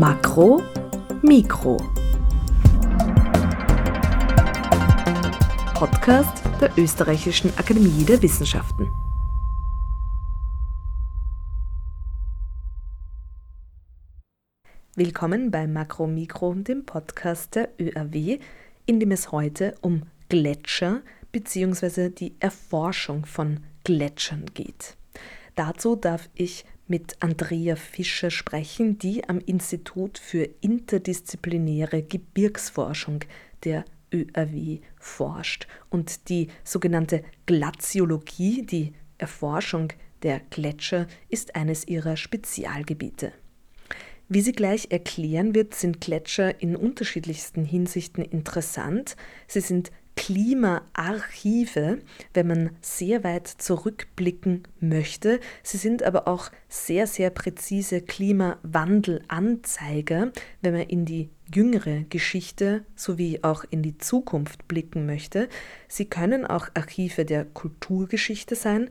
Makro, Mikro. Podcast der Österreichischen Akademie der Wissenschaften. Willkommen bei Makro Mikro, dem Podcast der ÖAW, in dem es heute um Gletscher bzw. die Erforschung von Gletschern geht. Dazu darf ich mit Andrea Fischer sprechen, die am Institut für interdisziplinäre Gebirgsforschung der ÖAW forscht und die sogenannte Glaziologie, die Erforschung der Gletscher, ist eines ihrer Spezialgebiete. Wie sie gleich erklären wird, sind Gletscher in unterschiedlichsten Hinsichten interessant. Sie sind Klimaarchive, wenn man sehr weit zurückblicken möchte. Sie sind aber auch sehr, sehr präzise Klimawandelanzeiger, wenn man in die jüngere Geschichte sowie auch in die Zukunft blicken möchte. Sie können auch Archive der Kulturgeschichte sein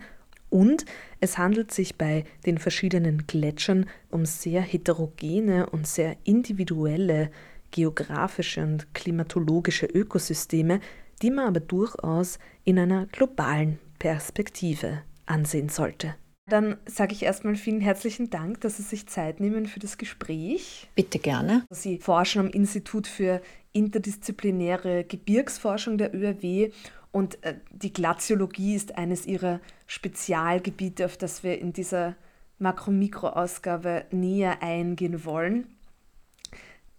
und es handelt sich bei den verschiedenen Gletschern um sehr heterogene und sehr individuelle geografische und klimatologische Ökosysteme, die man aber durchaus in einer globalen Perspektive ansehen sollte. Dann sage ich erstmal vielen herzlichen Dank, dass Sie sich Zeit nehmen für das Gespräch. Bitte gerne. Sie forschen am Institut für interdisziplinäre Gebirgsforschung der ÖRW und äh, die Glaziologie ist eines Ihrer Spezialgebiete, auf das wir in dieser Makro-Mikro-Ausgabe näher eingehen wollen.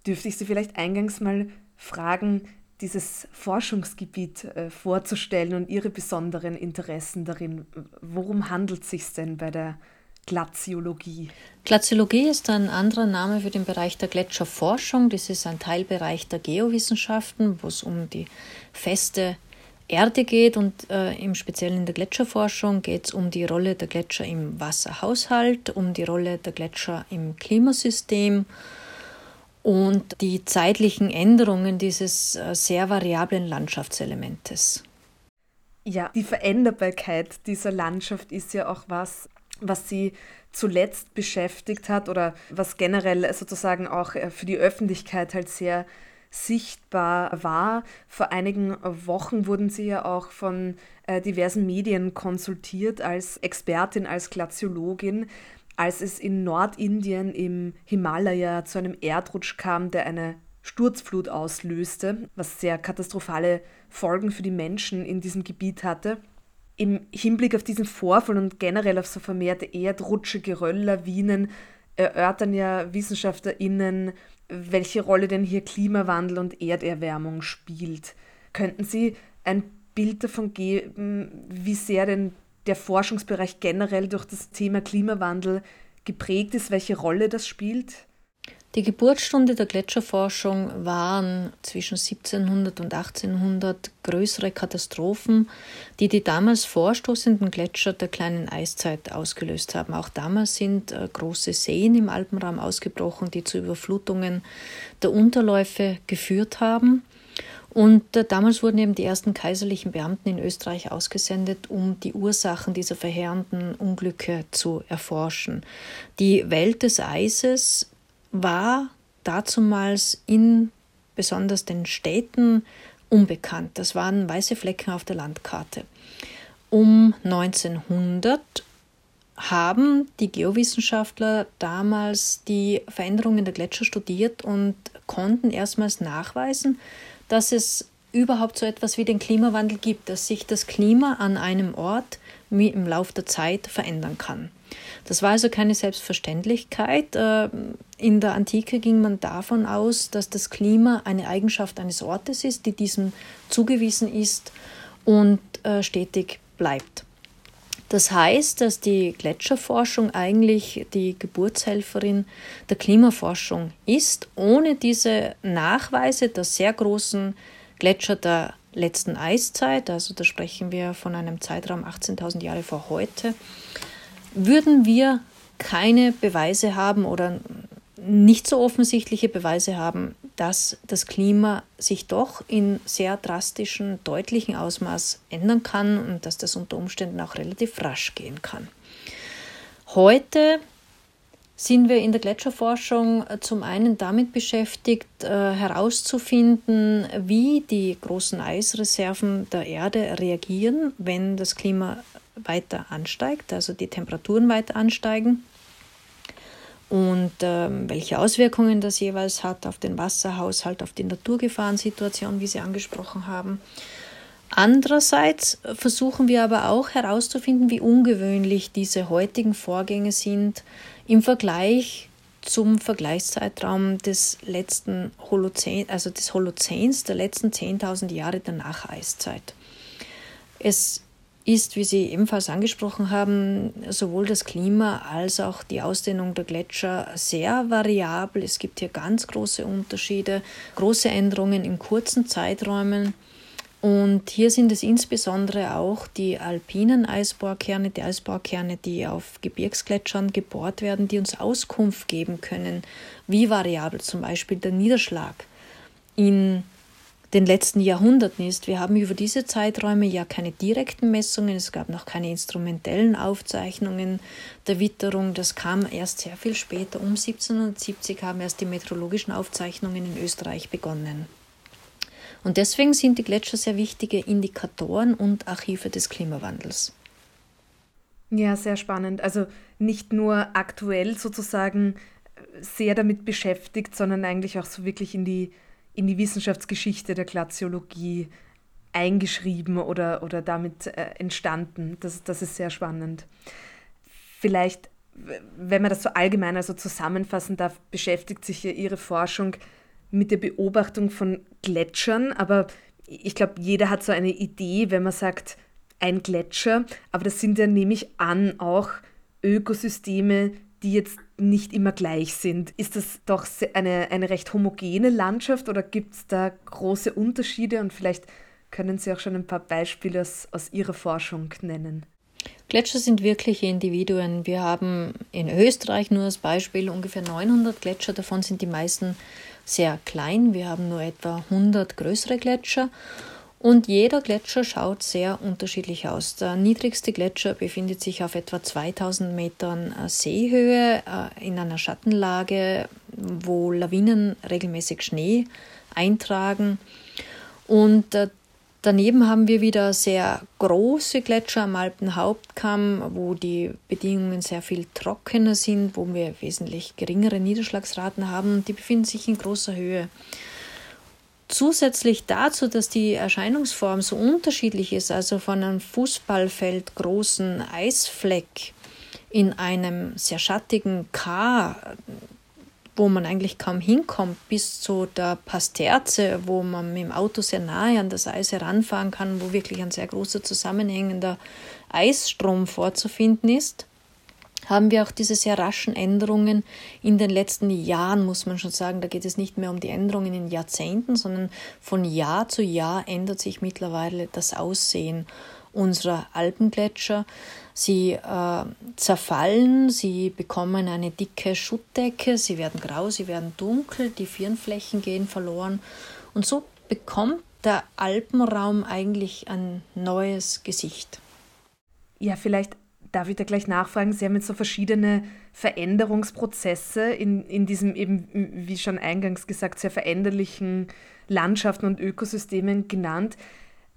Dürfte ich Sie vielleicht eingangs mal fragen, dieses Forschungsgebiet äh, vorzustellen und Ihre besonderen Interessen darin. Worum handelt es sich denn bei der Glaziologie? Glaziologie ist ein anderer Name für den Bereich der Gletscherforschung. Das ist ein Teilbereich der Geowissenschaften, wo es um die feste Erde geht und äh, im Speziellen in der Gletscherforschung geht es um die Rolle der Gletscher im Wasserhaushalt, um die Rolle der Gletscher im Klimasystem und die zeitlichen Änderungen dieses äh, sehr variablen Landschaftselementes. Ja, die Veränderbarkeit dieser Landschaft ist ja auch was, was sie zuletzt beschäftigt hat oder was generell sozusagen auch äh, für die Öffentlichkeit halt sehr sichtbar war. Vor einigen Wochen wurden sie ja auch von äh, diversen Medien konsultiert als Expertin, als Glaziologin als es in Nordindien im Himalaya zu einem Erdrutsch kam, der eine Sturzflut auslöste, was sehr katastrophale Folgen für die Menschen in diesem Gebiet hatte. Im Hinblick auf diesen Vorfall und generell auf so vermehrte Erdrutsche, Gerölllawinen erörtern ja WissenschaftlerInnen, welche Rolle denn hier Klimawandel und Erderwärmung spielt. Könnten Sie ein Bild davon geben, wie sehr denn der Forschungsbereich generell durch das Thema Klimawandel geprägt ist, welche Rolle das spielt? Die Geburtsstunde der Gletscherforschung waren zwischen 1700 und 1800 größere Katastrophen, die die damals vorstoßenden Gletscher der kleinen Eiszeit ausgelöst haben. Auch damals sind äh, große Seen im Alpenraum ausgebrochen, die zu Überflutungen der Unterläufe geführt haben. Und äh, damals wurden eben die ersten kaiserlichen Beamten in Österreich ausgesendet, um die Ursachen dieser verheerenden Unglücke zu erforschen. Die Welt des Eises war dazumals in besonders den Städten unbekannt. Das waren weiße Flecken auf der Landkarte. Um 1900 haben die Geowissenschaftler damals die Veränderungen der Gletscher studiert und konnten erstmals nachweisen, dass es überhaupt so etwas wie den Klimawandel gibt, dass sich das Klima an einem Ort im Laufe der Zeit verändern kann. Das war also keine Selbstverständlichkeit. Äh, in der Antike ging man davon aus, dass das Klima eine Eigenschaft eines Ortes ist, die diesem zugewiesen ist und äh, stetig bleibt. Das heißt, dass die Gletscherforschung eigentlich die Geburtshelferin der Klimaforschung ist. Ohne diese Nachweise der sehr großen Gletscher der letzten Eiszeit, also da sprechen wir von einem Zeitraum 18.000 Jahre vor heute, würden wir keine Beweise haben oder nicht so offensichtliche Beweise haben, dass das Klima sich doch in sehr drastischen, deutlichen Ausmaß ändern kann und dass das unter Umständen auch relativ rasch gehen kann. Heute sind wir in der Gletscherforschung zum einen damit beschäftigt, äh, herauszufinden, wie die großen Eisreserven der Erde reagieren, wenn das Klima weiter ansteigt, also die Temperaturen weiter ansteigen und ähm, welche Auswirkungen das jeweils hat auf den Wasserhaushalt, auf die Naturgefahrensituation, wie Sie angesprochen haben. Andererseits versuchen wir aber auch herauszufinden, wie ungewöhnlich diese heutigen Vorgänge sind im Vergleich zum Vergleichszeitraum des letzten Holozän, also des Holozäns der letzten 10.000 Jahre der Nacheiszeit. Es ist, wie Sie ebenfalls angesprochen haben, sowohl das Klima als auch die Ausdehnung der Gletscher sehr variabel. Es gibt hier ganz große Unterschiede, große Änderungen in kurzen Zeiträumen. Und hier sind es insbesondere auch die alpinen Eisbohrkerne, die Eisbohrkerne, die auf Gebirgsgletschern gebohrt werden, die uns Auskunft geben können, wie variabel zum Beispiel der Niederschlag in den letzten Jahrhunderten ist. Wir haben über diese Zeiträume ja keine direkten Messungen, es gab noch keine instrumentellen Aufzeichnungen der Witterung. Das kam erst sehr viel später. Um 1770 haben erst die meteorologischen Aufzeichnungen in Österreich begonnen. Und deswegen sind die Gletscher sehr wichtige Indikatoren und Archive des Klimawandels. Ja, sehr spannend. Also nicht nur aktuell sozusagen sehr damit beschäftigt, sondern eigentlich auch so wirklich in die, in die Wissenschaftsgeschichte der Glaziologie eingeschrieben oder, oder damit äh, entstanden. Das, das ist sehr spannend. Vielleicht, wenn man das so allgemein also zusammenfassen darf, beschäftigt sich ja Ihre Forschung mit der Beobachtung von Gletschern, aber ich glaube, jeder hat so eine Idee, wenn man sagt, ein Gletscher, aber das sind ja, nehme ich an, auch Ökosysteme, die jetzt nicht immer gleich sind. Ist das doch eine, eine recht homogene Landschaft oder gibt es da große Unterschiede und vielleicht können Sie auch schon ein paar Beispiele aus, aus Ihrer Forschung nennen? Gletscher sind wirkliche Individuen. Wir haben in Österreich nur als Beispiel ungefähr 900 Gletscher, davon sind die meisten sehr klein. Wir haben nur etwa 100 größere Gletscher und jeder Gletscher schaut sehr unterschiedlich aus. Der niedrigste Gletscher befindet sich auf etwa 2000 Metern äh, Seehöhe äh, in einer Schattenlage, wo Lawinen regelmäßig Schnee eintragen. Und äh, Daneben haben wir wieder sehr große Gletscher am Alpenhauptkamm, wo die Bedingungen sehr viel trockener sind, wo wir wesentlich geringere Niederschlagsraten haben. Die befinden sich in großer Höhe. Zusätzlich dazu, dass die Erscheinungsform so unterschiedlich ist, also von einem Fußballfeld großen Eisfleck in einem sehr schattigen K wo man eigentlich kaum hinkommt, bis zu der Pasterze, wo man mit dem Auto sehr nahe an das Eis heranfahren kann, wo wirklich ein sehr großer zusammenhängender Eisstrom vorzufinden ist, haben wir auch diese sehr raschen Änderungen in den letzten Jahren, muss man schon sagen. Da geht es nicht mehr um die Änderungen in Jahrzehnten, sondern von Jahr zu Jahr ändert sich mittlerweile das Aussehen unserer Alpengletscher. Sie äh, zerfallen, sie bekommen eine dicke Schuttdecke, sie werden grau, sie werden dunkel, die Firnflächen gehen verloren. Und so bekommt der Alpenraum eigentlich ein neues Gesicht. Ja, vielleicht darf ich da gleich nachfragen. Sie haben jetzt so verschiedene Veränderungsprozesse in, in diesem eben, wie schon eingangs gesagt, sehr veränderlichen Landschaften und Ökosystemen genannt.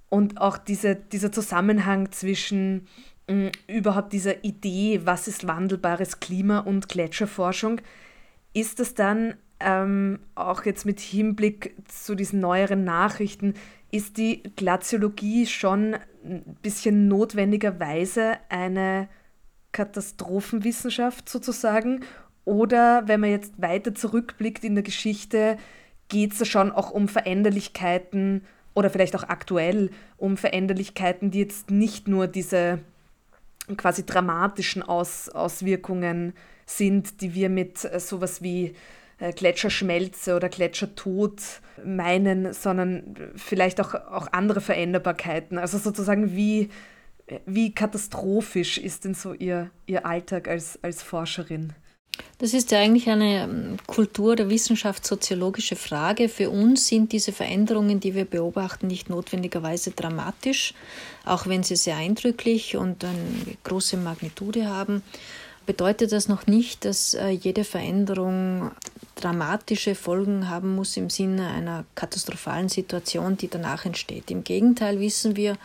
Und auch diese, dieser Zusammenhang zwischen mh, mm, überhaupt dieser Idee, was ist wandelbares Klima und Gletscherforschung, ist das dann ähm, auch jetzt mit Hinblick zu diesen neueren Nachrichten, ist die Glaziologie schon ein bisschen notwendigerweise eine Katastrophenwissenschaft sozusagen? Oder wenn man jetzt weiter zurückblickt in der Geschichte, geht es schon auch um Veränderlichkeiten oder vielleicht auch aktuell um Veränderlichkeiten, die jetzt nicht nur diese quasi dramatischen Aus Auswirkungen sind, die wir mit sowas wie Gletscherschmelze oder Gletschertod meinen, sondern vielleicht auch, auch andere Veränderbarkeiten. Also sozusagen, wie, wie katastrophisch ist denn so Ihr, Ihr Alltag als, als Forscherin? Das ist ja eigentlich eine ähm, Kultur- der Wissenschaft soziologische Frage. Für uns sind diese Veränderungen, die wir beobachten, nicht notwendigerweise dramatisch, auch wenn sie sehr eindrücklich und eine große Magnitude haben. Bedeutet das noch nicht, dass äh, jede Veränderung dramatische Folgen haben muss im Sinne einer katastrophalen Situation, die danach entsteht. Im Gegenteil wissen wir,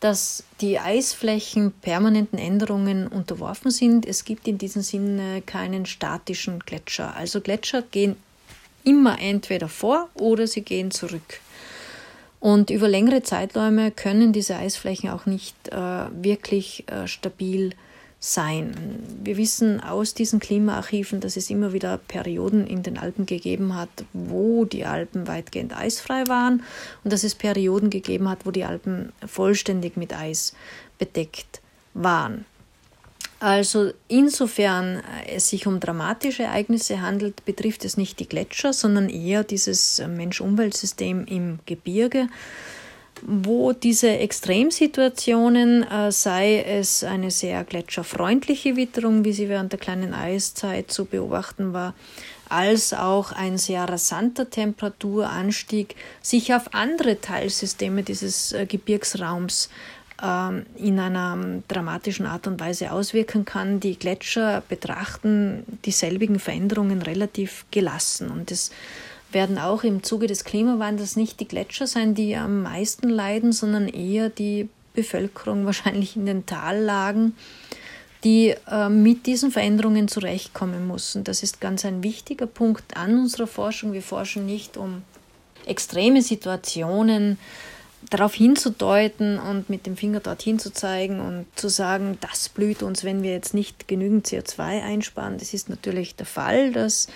dass die Eisflächen permanenten Änderungen unterworfen sind. Es gibt in diesem Sinne keinen statischen Gletscher. Also Gletscher gehen immer entweder vor oder sie gehen zurück. Und über längere Zeiträume können diese Eisflächen auch nicht äh, wirklich äh, stabil sein. Wir wissen aus diesen Klimaarchiven, dass es immer wieder Perioden in den Alpen gegeben hat, wo die Alpen weitgehend eisfrei waren und dass es Perioden gegeben hat, wo die Alpen vollständig mit Eis bedeckt waren. Also insofern es sich um dramatische Ereignisse handelt, betrifft es nicht die Gletscher, sondern eher dieses Mensch-Umwelt-System im Gebirge, wo diese Extremsituationen, äh, sei es eine sehr gletscherfreundliche Witterung, wie sie während der kleinen Eiszeit zu beobachten war, als auch ein sehr rasanter Temperaturanstieg sich auf andere Teilsysteme dieses äh, Gebirgsraums ähm, in einer dramatischen Art und Weise auswirken kann. Die Gletscher betrachten dieselbigen Veränderungen relativ gelassen und es werden auch im Zuge des Klimawandels nicht die Gletscher sein, die am meisten leiden, sondern eher die Bevölkerung wahrscheinlich in den Tallagen, die äh, mit diesen Veränderungen zurechtkommen muss. Und das ist ganz ein wichtiger Punkt an unserer Forschung. Wir forschen nicht um extreme Situationen, darauf hinzudeuten und mit dem Finger dorthin zu zeigen und zu sagen, das blüht uns, wenn wir jetzt nicht genügend CO2 einsparen. Das ist natürlich der Fall, dass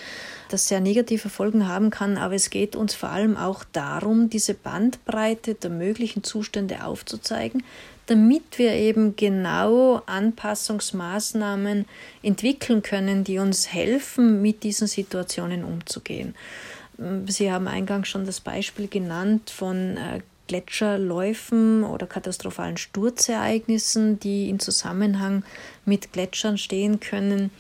das sehr negative Folgen haben kann, aber es geht uns vor allem auch darum, diese Bandbreite der möglichen Zustände aufzuzeigen, damit wir eben genau Anpassungsmaßnahmen entwickeln können, die uns helfen, mit diesen Situationen umzugehen. Sie haben eingangs schon das Beispiel genannt von äh, Gletscherläufen oder katastrophalen Sturzereignissen, die in Zusammenhang mit Gletschern stehen können.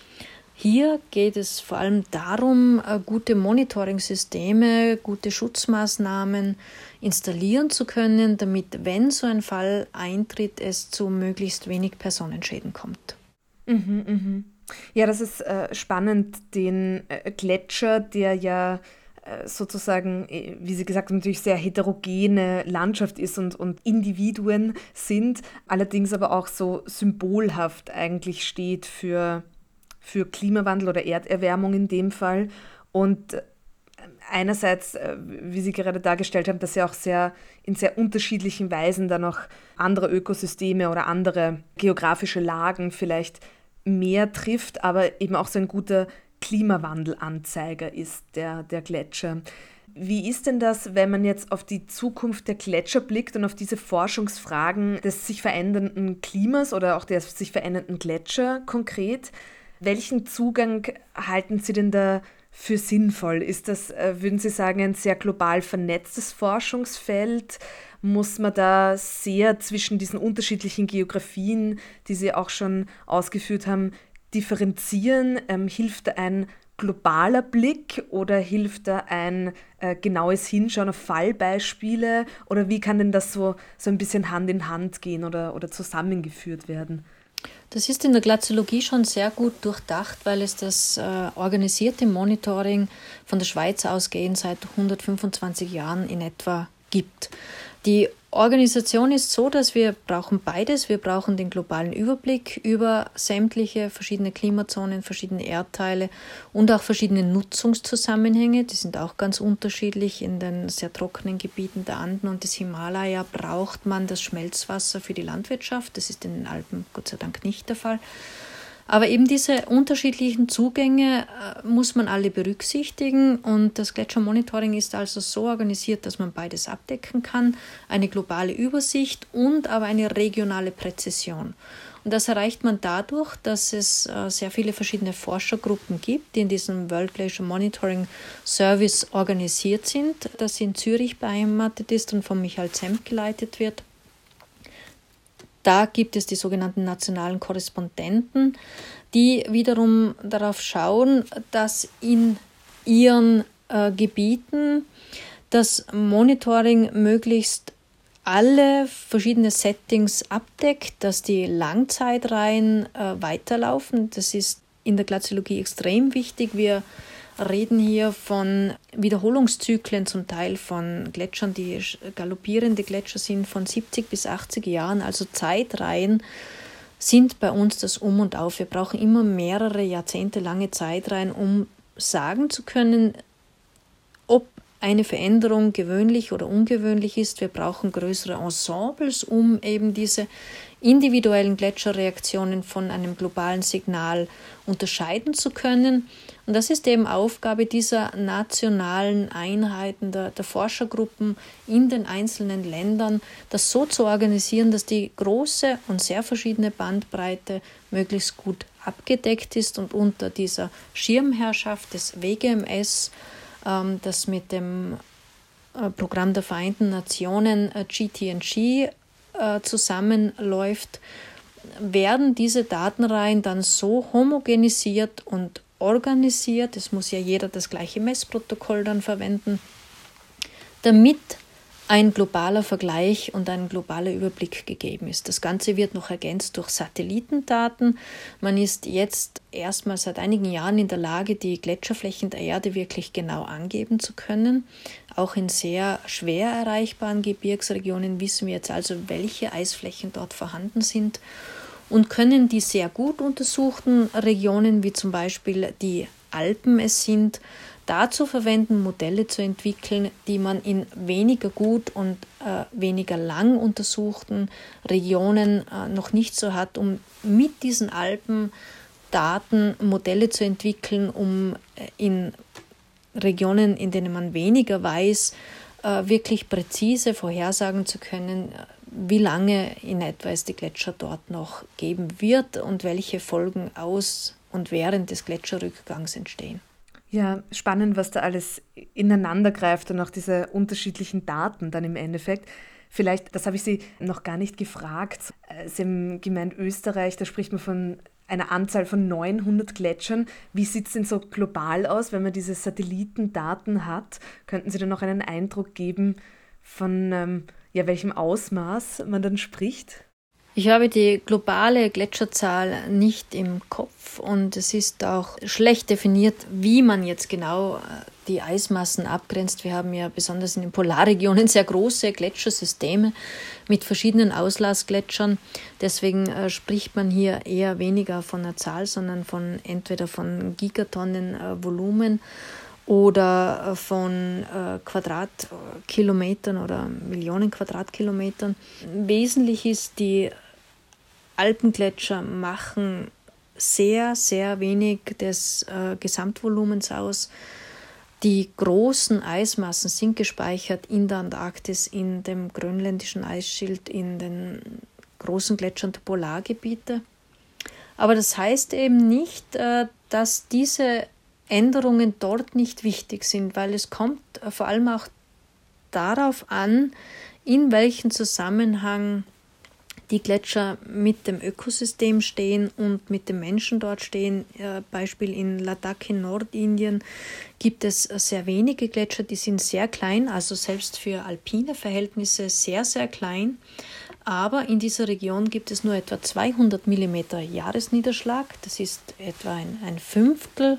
Hier geht es vor allem darum, äh, gute Monitoring-Systeme, gute Schutzmaßnahmen installieren zu können, damit, wenn so ein Fall eintritt, es zu möglichst wenig Personenschäden kommt. Mhm, mhm. Ja, das ist äh, spannend, den äh, Gletscher, der ja äh, sozusagen, äh, wie Sie gesagt haben, natürlich sehr heterogene Landschaft ist und, und Individuen sind, allerdings aber auch so symbolhaft eigentlich steht für, für Klimawandel oder Erderwärmung in dem Fall. Und äh, einerseits, wie Sie gerade dargestellt haben, dass er auch sehr in sehr unterschiedlichen Weisen dann auch andere Ökosysteme oder andere geografische Lagen vielleicht mehr trifft, aber eben auch so ein guter Klimawandelanzeiger ist, der, der Gletscher. Wie ist denn das, wenn man jetzt auf die Zukunft der Gletscher blickt und auf diese Forschungsfragen des sich verändernden Klimas oder auch der sich verändernden Gletscher konkret? Welchen Zugang halten Sie denn da für sinnvoll? Ist das, äh, würden Sie sagen, ein sehr global vernetztes Forschungsfeld? Muss man da sehr zwischen diesen unterschiedlichen Geografien, die Sie auch schon ausgeführt haben, differenzieren? Ähm, hilft ein globaler Blick oder hilft da ein äh, genaues Hinschauen auf Fallbeispiele? Oder wie kann denn das so, so ein bisschen Hand in Hand gehen oder, oder zusammengeführt werden? Das ist in der Glaziologie schon sehr gut durchdacht, weil es das äh, organisierte Monitoring von der Schweiz ausgehend seit 125 Jahren in etwa gibt. Die Organisation ist so, dass wir brauchen beides. Wir brauchen den globalen Überblick über sämtliche verschiedene Klimazonen, verschiedene Erdteile und auch verschiedene Nutzungszusammenhänge. Die sind auch ganz unterschiedlich. In den sehr trockenen Gebieten der Anden und des Himalaya braucht man das Schmelzwasser für die Landwirtschaft. Das ist in den Alpen Gott sei Dank nicht der Fall. Aber eben diese unterschiedlichen Zugänge äh, muss man alle berücksichtigen und das Gletschermonitoring ist also so organisiert, dass man beides abdecken kann, eine globale Übersicht und aber eine regionale Präzision. Und das erreicht man dadurch, dass es äh, sehr viele verschiedene Forschergruppen gibt, die in diesem World Glacier Monitoring Service organisiert sind, das in Zürich beheimatet ist und von Michael Zemp geleitet wird. Da gibt es die sogenannten nationalen Korrespondenten, die wiederum darauf schauen, dass in ihren äh, Gebieten das Monitoring möglichst alle verschiedene Settings abdeckt, dass die Langzeitreihen äh, weiterlaufen. Das ist in der Glaziologie extrem wichtig. Wir reden hier von Wiederholungszyklen zum Teil von Gletschern, die galoppierende Gletscher sind von 70 bis 80 Jahren, also Zeitreihen sind bei uns das Um und Auf. Wir brauchen immer mehrere Jahrzehnte lange Zeitreihen, um sagen zu können, ob eine Veränderung gewöhnlich oder ungewöhnlich ist. Wir brauchen größere Ensembles, um eben diese individuellen Gletscherreaktionen von einem globalen Signal unterscheiden zu können. Und das ist eben Aufgabe dieser nationalen Einheiten, der, der, Forschergruppen in den einzelnen Ländern, das so zu organisieren, dass die große und sehr verschiedene Bandbreite möglichst gut abgedeckt ist und unter dieser Schirmherrschaft des WGMS ähm, das mit dem äh, Programm der Vereinten Nationen äh, GTNG äh, zusammenläuft, werden diese Datenreihen dann so homogenisiert und organisiert, es muss ja jeder das gleiche Messprotokoll dann verwenden, damit ein globaler Vergleich und ein globaler Überblick gegeben ist. Das Ganze wird noch ergänzt durch Satellitendaten. Man ist jetzt erstmal seit einigen Jahren in der Lage, die Gletscherflächen der Erde wirklich genau angeben zu können. Auch in sehr schwer erreichbaren Gebirgsregionen wissen wir jetzt also, welche Eisflächen dort vorhanden sind und können die sehr gut untersuchten Regionen, wie zum Beispiel die Alpen es sind, dazu verwenden, Modelle zu entwickeln, die man in weniger gut und äh, weniger lang untersuchten Regionen äh, noch nicht so hat, um mit diesen Alpendaten Modelle zu entwickeln, um äh, in Regionen, in denen man weniger weiß, äh, wirklich präzise vorhersagen zu können, wie lange in etwa es die Gletscher dort noch geben wird und welche Folgen aus und während des Gletscherrückgangs entstehen. Ja, spannend, was da alles ineinander greift und auch diese unterschiedlichen Daten dann im Endeffekt. Vielleicht, das habe ich Sie noch gar nicht gefragt. Äh, Sie haben gemeint, Österreich, da spricht man von einer Anzahl von 900 Gletschern. Wie sieht es denn so global aus, wenn man diese Satellitendaten hat? Könnten Sie da noch einen Eindruck geben von ähm, ja, welchem Ausmaß man dann spricht? Ich habe die globale Gletscherzahl nicht im Kopf und es ist auch schlecht definiert, wie man jetzt genau äh, die Eismassen abgrenzt. Wir haben ja besonders in den Polarregionen sehr große Gletschersysteme mit verschiedenen Auslassgletschern. Deswegen äh, spricht man hier eher weniger von einer Zahl, sondern von entweder von Gigatonnen äh, Volumen oder von Quadratkilometern oder Millionen Quadratkilometern. Wesentlich ist, die Alpengletscher machen sehr, sehr wenig des äh, Gesamtvolumens aus. Die großen Eismassen sind gespeichert in der Antarktis, in dem grönländischen Eisschild, in den großen Gletschern der Polargebiete. Aber das heißt eben nicht, äh, dass diese Änderungen dort nicht wichtig sind, weil es kommt vor allem auch darauf an, in welchem Zusammenhang die Gletscher mit dem Ökosystem stehen und mit den Menschen dort stehen. Äh, Beispiel in Ladakh in Nordindien gibt es sehr wenige Gletscher, die sind sehr klein, also selbst für alpine Verhältnisse sehr, sehr klein. Aber in dieser Region gibt es nur etwa 200 mm Jahresniederschlag. Das ist etwa ein, ein Fünftel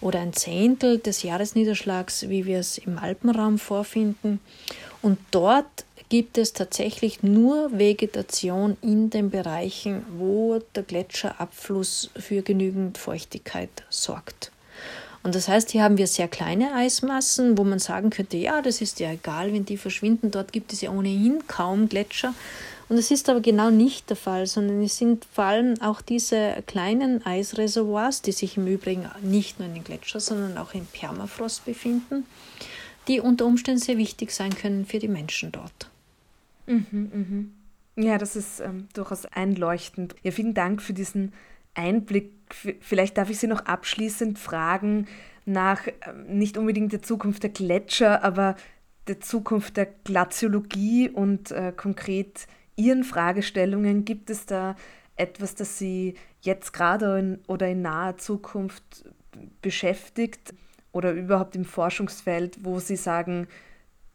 oder ein Zehntel des Jahresniederschlags, wie wir es im Alpenraum vorfinden. Und dort gibt es tatsächlich nur Vegetation in den Bereichen, wo der Gletscherabfluss für genügend Feuchtigkeit sorgt. Und das heißt, hier haben wir sehr kleine Eismassen, wo man sagen könnte, ja, das ist ja egal, wenn die verschwinden. Dort gibt es ja ohnehin kaum Gletscher. Und es ist aber genau nicht der Fall, sondern es sind vor allem auch diese kleinen Eisreservoirs, die sich im Übrigen nicht nur in den Gletschern, sondern auch im Permafrost befinden, die unter Umständen sehr wichtig sein können für die Menschen dort. Mhm, mh. Ja, das ist ähm, durchaus einleuchtend. Ja, vielen Dank für diesen Einblick. Vielleicht darf ich Sie noch abschließend fragen nach ähm, nicht unbedingt der Zukunft der Gletscher, aber der Zukunft der Glaziologie und äh, konkret Ihren Fragestellungen? Gibt es da etwas, das Sie jetzt gerade in, oder in naher Zukunft beschäftigt oder überhaupt im Forschungsfeld, wo Sie sagen,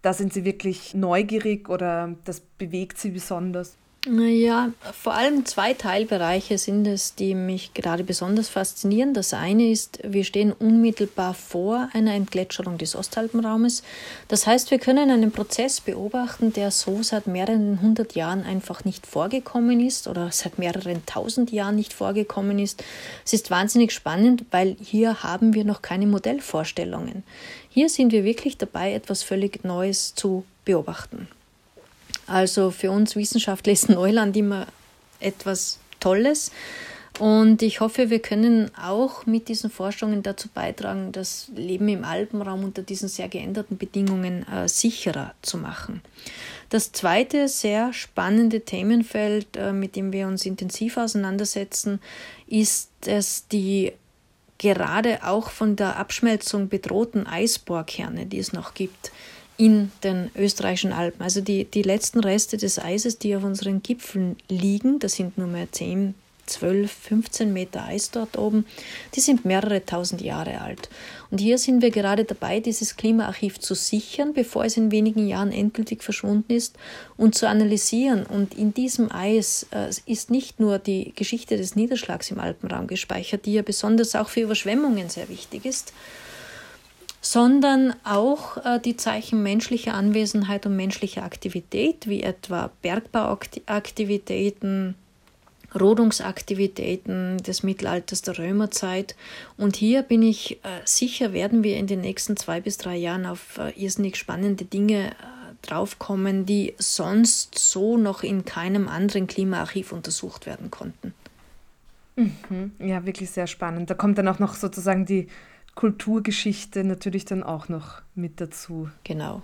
da sind Sie wirklich neugierig oder das bewegt Sie besonders? Ja, vor allem zwei Teilbereiche sind es, die mich gerade besonders faszinieren. Das eine ist, wir stehen unmittelbar vor einer Entgletschung des Ostalpenraumes. Das heißt, wir können einen Prozess beobachten, der so seit mehreren hundert Jahren einfach nicht vorgekommen ist oder seit mehreren tausend Jahren nicht vorgekommen ist. Es ist wahnsinnig spannend, weil hier haben wir noch keine Modellvorstellungen. Hier sind wir wirklich dabei, etwas völlig Neues zu beobachten. Also für uns Wissenschaftler ist Neuland immer etwas Tolles. Und ich hoffe, wir können auch mit diesen Forschungen dazu beitragen, das Leben im Alpenraum unter diesen sehr geänderten Bedingungen äh, sicherer zu machen. Das zweite sehr spannende Themenfeld, äh, mit dem wir uns intensiv auseinandersetzen, ist es die gerade auch von der Abschmelzung bedrohten Eisbohrkerne, die es noch gibt in den österreichischen Alpen. Also die, die letzten Reste des Eises, die auf unseren Gipfeln liegen, das sind nur mehr 10, 12, 15 Meter Eis dort oben, die sind mehrere tausend Jahre alt. Und hier sind wir gerade dabei, dieses Klimaarchiv zu sichern, bevor es in wenigen Jahren endgültig verschwunden ist, und zu analysieren. Und in diesem Eis äh, ist nicht nur die Geschichte des Niederschlags im Alpenraum gespeichert, die ja besonders auch für Überschwemmungen sehr wichtig ist, sondern auch äh, die Zeichen menschlicher Anwesenheit und menschlicher Aktivität, wie etwa Bergbauaktivitäten, Rodungsaktivitäten des Mittelalters der Römerzeit. Und hier bin ich äh, sicher, werden wir in den nächsten zwei bis drei Jahren auf äh, irrsinnig spannende Dinge draufkommen, die sonst so noch in keinem anderen Klimaarchiv untersucht werden konnten. Mhm. Ja, wirklich sehr spannend. Da kommt dann auch noch sozusagen die Kulturgeschichte natürlich dann auch noch mit dazu. Genau.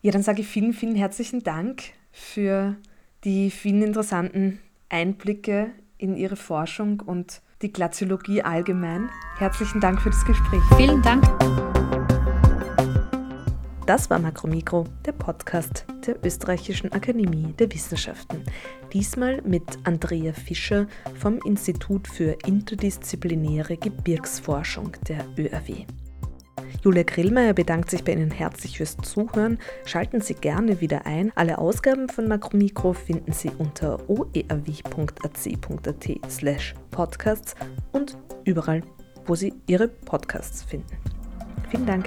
Ja, dann sage ich vielen, vielen herzlichen Dank für die vielen interessanten Einblicke in Ihre Forschung und die Glaziologie allgemein. Herzlichen Dank für das Gespräch. Vielen Dank. Das war Makromikro, der Podcast der Österreichischen Akademie der Wissenschaften. Diesmal mit Andrea Fischer vom Institut für interdisziplinäre Gebirgsforschung der ÖAW. Julia Grillmeier bedankt sich bei Ihnen herzlich fürs Zuhören. Schalten Sie gerne wieder ein. Alle Ausgaben von Makromikro finden Sie unter oeaw.ac.at slash podcasts und überall, wo Sie Ihre Podcasts finden. Vielen Dank.